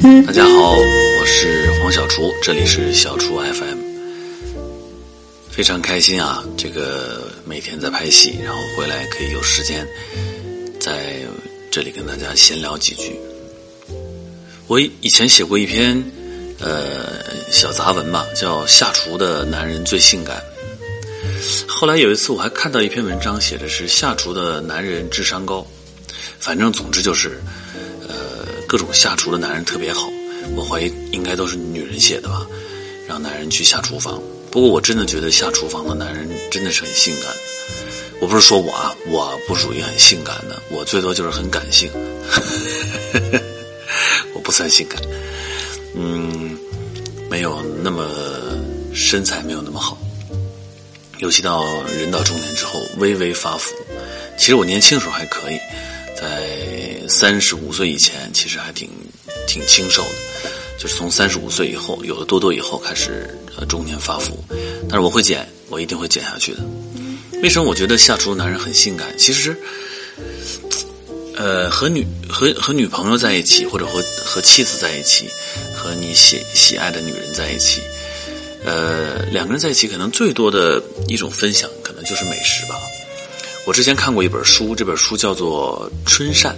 大家好，我是黄小厨，这里是小厨 FM。非常开心啊，这个每天在拍戏，然后回来可以有时间在这里跟大家闲聊几句。我以前写过一篇呃小杂文吧，叫《下厨的男人最性感》。后来有一次我还看到一篇文章，写的是下厨的男人智商高。反正总之就是，各种下厨的男人特别好。我怀疑应该都是女人写的吧，让男人去下厨房。不过我真的觉得下厨房的男人真的是很性感。我不是说我啊，我不属于很性感的，我最多就是很感性。我不算性感，嗯，没有那么身材没有那么好，尤其到人到中年之后微微发福。其实我年轻时候还可以。在三十五岁以前，其实还挺挺清瘦的，就是从三十五岁以后，有了多多以后，开始呃中年发福。但是我会减，我一定会减下去的。为什么我觉得下厨的男人很性感？其实，呃，和女和和女朋友在一起，或者和和妻子在一起，和你喜喜爱的女人在一起，呃，两个人在一起，可能最多的一种分享，可能就是美食吧。我之前看过一本书，这本书叫做《春扇》，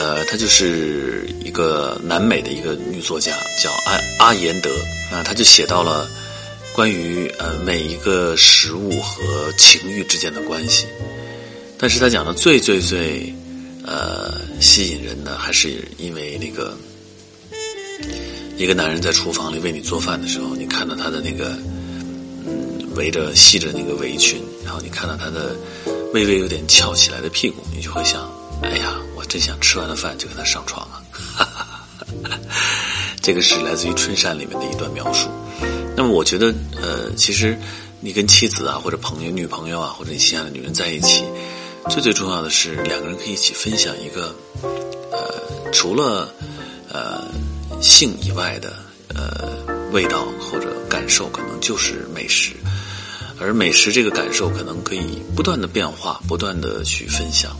呃，她就是一个南美的一个女作家，叫阿阿延德啊，她就写到了关于呃每一个食物和情欲之间的关系。但是她讲的最最最呃吸引人的，还是因为那个一个男人在厨房里为你做饭的时候，你看到他的那个嗯围着系着那个围裙，然后你看到他的。微微有点翘起来的屁股，你就会想：哎呀，我真想吃完了饭就跟他上床啊！这个是来自于《春山》里面的一段描述。那么，我觉得，呃，其实你跟妻子啊，或者朋友、女朋友啊，或者你心爱的女人在一起，最最重要的是两个人可以一起分享一个，呃，除了呃性以外的呃味道或者感受，可能就是美食。而美食这个感受可能可以不断的变化，不断的去分享。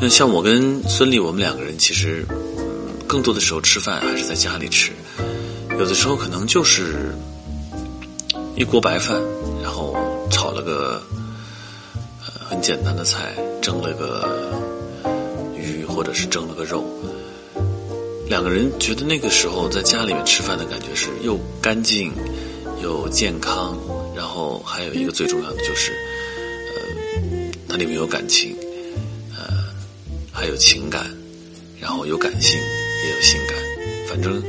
那像我跟孙俪，我们两个人其实更多的时候吃饭还是在家里吃，有的时候可能就是一锅白饭，然后炒了个很简单的菜，蒸了个鱼或者是蒸了个肉，两个人觉得那个时候在家里面吃饭的感觉是又干净又健康。然后还有一个最重要的就是，呃，它里面有感情，有情感，然后有感性，也有性感。反正，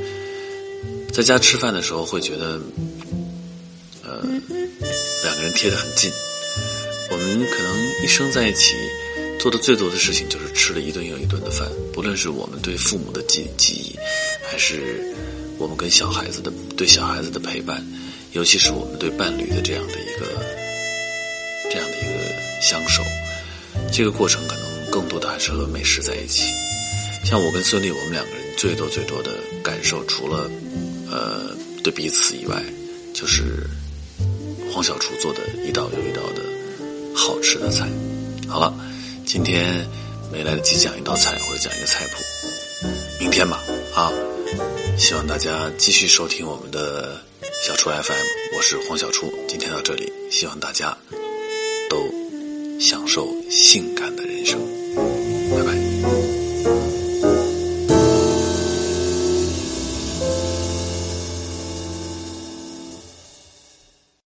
在家吃饭的时候会觉得，呃，两个人贴得很近。我们可能一生在一起做的最多的事情就是吃了一顿又一顿的饭，不论是我们对父母的记记忆，还是我们跟小孩子的对小孩子的陪伴。尤其是我们对伴侣的这样的一个这样的一个相守，这个过程可能更多的还是和美食在一起。像我跟孙俪，我们两个人最多最多的感受，除了呃对彼此以外，就是黄小厨做的一道又一道的好吃的菜。好了，今天没来得及讲一道菜或者讲一个菜谱，明天吧啊！希望大家继续收听我们的。小厨 FM，我是黄小厨，今天到这里，希望大家都享受性感的人生。